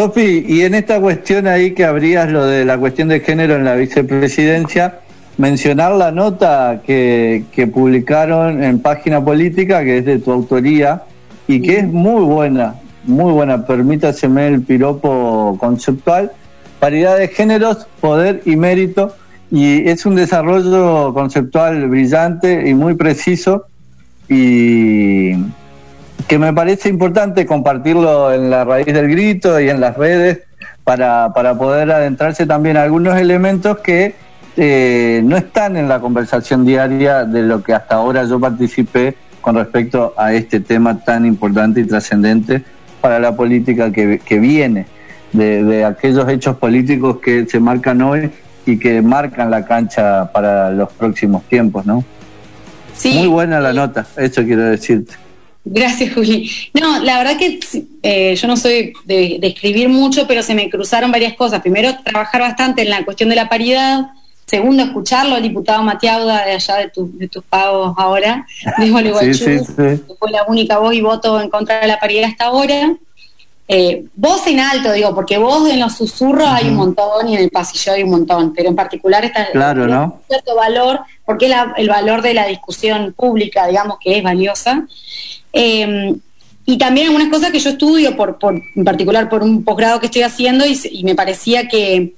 Sofi, y en esta cuestión ahí que habrías lo de la cuestión de género en la vicepresidencia, mencionar la nota que, que publicaron en Página Política, que es de tu autoría, y que es muy buena, muy buena, permítaseme el piropo conceptual, paridad de géneros, poder y mérito, y es un desarrollo conceptual brillante y muy preciso, y que me parece importante compartirlo en la raíz del grito y en las redes para, para poder adentrarse también a algunos elementos que eh, no están en la conversación diaria de lo que hasta ahora yo participé con respecto a este tema tan importante y trascendente para la política que, que viene, de, de, aquellos hechos políticos que se marcan hoy y que marcan la cancha para los próximos tiempos, ¿no? Sí. Muy buena la nota, eso quiero decirte. Gracias, Juli. No, la verdad que eh, yo no soy de, de, escribir mucho, pero se me cruzaron varias cosas. Primero, trabajar bastante en la cuestión de la paridad. Segundo, escucharlo al diputado Matiauda de allá de, tu, de tus pagos ahora, de Gualeguaychú, sí, sí, sí. que fue la única voz y voto en contra de la paridad hasta ahora. Eh, voz en alto, digo, porque voz en los susurros uh -huh. hay un montón y en el pasillo hay un montón, pero en particular está claro, ¿no? cierto valor, porque la, el valor de la discusión pública, digamos, que es valiosa. Eh, y también algunas cosas que yo estudio, por, por en particular por un posgrado que estoy haciendo, y, y me parecía que,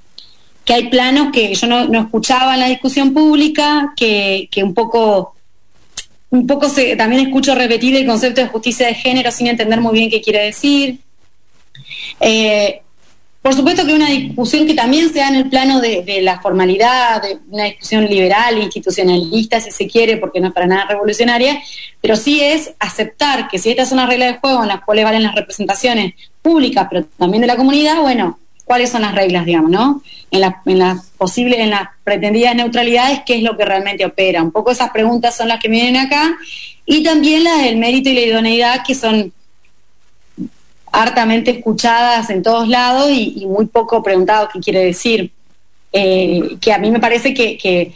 que, hay planos que yo no, no, escuchaba en la discusión pública, que, que un poco, un poco se, también escucho repetir el concepto de justicia de género sin entender muy bien qué quiere decir. Eh, por supuesto que una discusión que también se da en el plano de, la formalidad, de una discusión liberal, institucionalista, si se quiere, porque no es para nada revolucionaria, pero sí es aceptar que si estas son las reglas de juego en las cuales valen las representaciones públicas, pero también de la comunidad, bueno, ¿cuáles son las reglas, digamos, no? En las en la posibles, en las pretendidas neutralidades, ¿qué es lo que realmente opera? Un poco esas preguntas son las que vienen acá, y también las del mérito y la idoneidad, que son hartamente escuchadas en todos lados y, y muy poco preguntado qué quiere decir. Eh, que a mí me parece que, que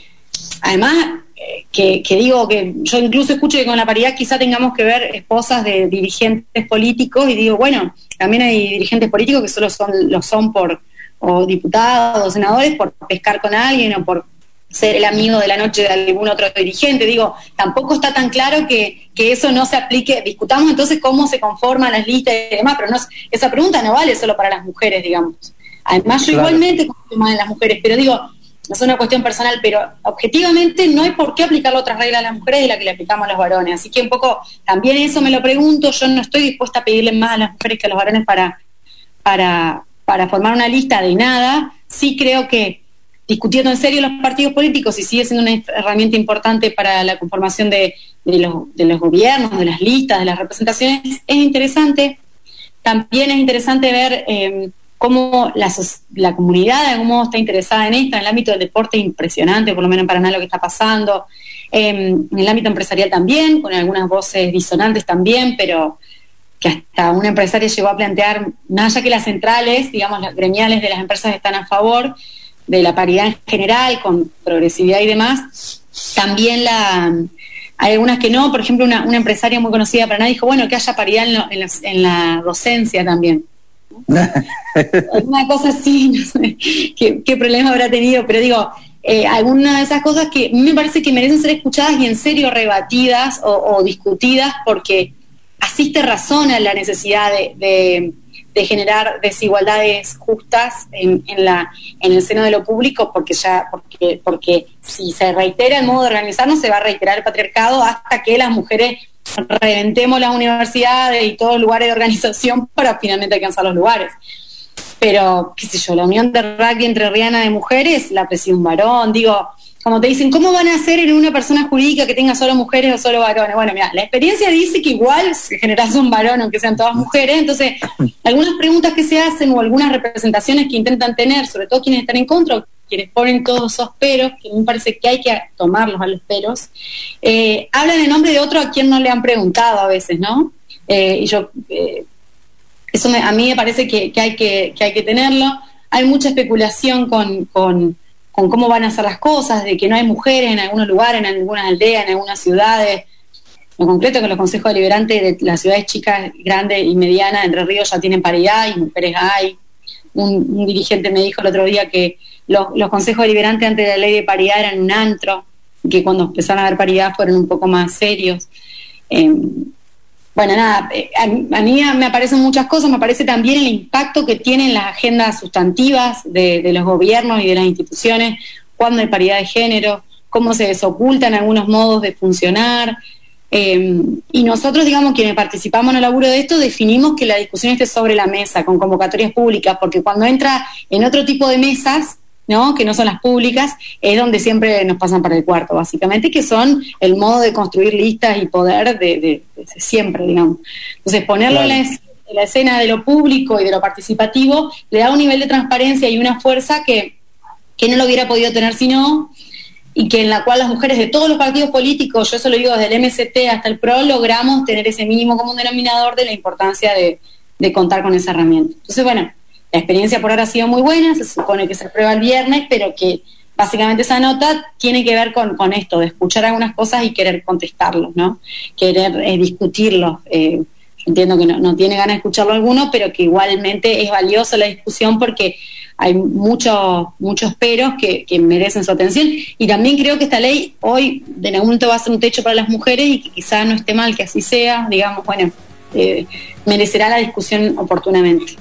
además, eh, que, digo que yo incluso escucho que con la paridad quizá tengamos que ver esposas de dirigentes políticos y digo, bueno, también hay dirigentes políticos que solo son, lo son por, o diputados o senadores, por pescar con alguien o por ser el amigo de la noche de algún otro dirigente. Digo, tampoco está tan claro que, que eso no se aplique. Discutamos entonces cómo se conforman las listas y demás, pero no, esa pregunta no vale solo para las mujeres, digamos. Además, yo claro. igualmente confío más en las mujeres, pero digo, no es una cuestión personal, pero objetivamente no hay por qué aplicar otras reglas a las mujeres de la que le aplicamos a los varones. Así que un poco, también eso me lo pregunto, yo no estoy dispuesta a pedirle más a las mujeres que a los varones para, para, para formar una lista de nada. Sí creo que discutiendo en serio los partidos políticos y sigue siendo una herramienta importante para la conformación de, los, de los gobiernos, de las listas, de las representaciones, es interesante. También es interesante ver eh, cómo la, comunidad de algún modo está interesada en esto, en el ámbito del deporte impresionante, por lo menos en Paraná lo que está pasando, eh, en el ámbito empresarial también, con algunas voces disonantes también, pero que hasta una empresaria llegó a plantear, más allá que las centrales, digamos, las gremiales de las empresas están a favor, de la paridad en general, con progresividad y demás, también la, hay algunas que no, por ejemplo, una, una empresaria muy conocida para nadie dijo, bueno, que haya paridad en, lo, en, la, en la, docencia también. Una cosa así, no sé qué, qué, problema habrá tenido, pero digo, eh, alguna de esas cosas que me parece que merecen ser escuchadas y en serio rebatidas o, o discutidas porque asiste razón a la necesidad de, de de generar desigualdades justas en, en, la, en el seno de lo público, porque ya, porque, porque si se reitera el modo de organizarnos, se va a reiterar el patriarcado hasta que las mujeres reventemos las universidades y todos los lugares de organización para finalmente alcanzar los lugares. Pero, qué sé yo, la unión de rugby entre Rihanna de mujeres la preside un varón, digo, como te dicen, ¿cómo van a hacer en una persona jurídica que tenga solo mujeres o solo varones? Bueno, mira, la experiencia dice que igual se generas un varón aunque sean todas mujeres, entonces algunas preguntas que se hacen o algunas representaciones que intentan tener, sobre todo quienes están en contra, o quienes ponen todos esos peros, que me parece que hay que tomarlos a los peros, eh, hablan en nombre de otro a quien no le han preguntado a veces, ¿no? Eh, y yo, eh, eso a mí me parece que, hay que, que hay que tenerlo. Hay mucha especulación con con cómo van a ser las cosas, de que no hay mujeres en algunos lugares, en algunas aldeas, en algunas ciudades. En concreto que los consejos deliberantes de las ciudades chicas, grandes y medianas, Entre Ríos ya tienen paridad y mujeres hay. un, dirigente me dijo el otro día que los, consejos deliberantes ante la ley de paridad eran un antro, que cuando empezaron a haber paridad fueron un poco más serios. Em, bueno, nada, eh, a, mí me aparecen muchas cosas, me parece también el impacto que tienen las agendas sustantivas de, los gobiernos y de las instituciones cuando hay paridad de género, cómo se desocultan algunos modos de funcionar. Em, y nosotros, digamos, quienes participamos en el laburo de esto, definimos que la discusión esté sobre la mesa, con convocatorias públicas, porque cuando entra en otro tipo de mesas, ¿no? que no son las públicas, es donde siempre nos pasan para el cuarto, básicamente, que son el modo de construir listas y poder de, siempre, digamos. Entonces, ponerlo en, la, escena de lo público y de lo participativo le da un nivel de transparencia y una fuerza que, que no lo hubiera podido tener si no, y que en la cual las mujeres de todos los partidos políticos, yo eso lo digo desde el MST hasta el PRO, logramos tener ese mínimo común denominador de la importancia de, de contar con esa herramienta. Entonces, bueno, la experiencia por ahora ha sido muy buena, se supone que se aprueba el viernes, pero que básicamente esa nota tiene que ver con, esto, de escuchar algunas cosas y querer contestarlos, ¿no? Querer eh, discutirlos. Eh, entiendo que no, tiene ganas de escucharlo alguno, pero que igualmente es valiosa la discusión porque hay muchos muchos peros que, merecen su atención. Y también creo que esta ley hoy de algún momento va a ser un techo para las mujeres y que quizá no esté mal que así sea, digamos, bueno, eh, merecerá la discusión oportunamente.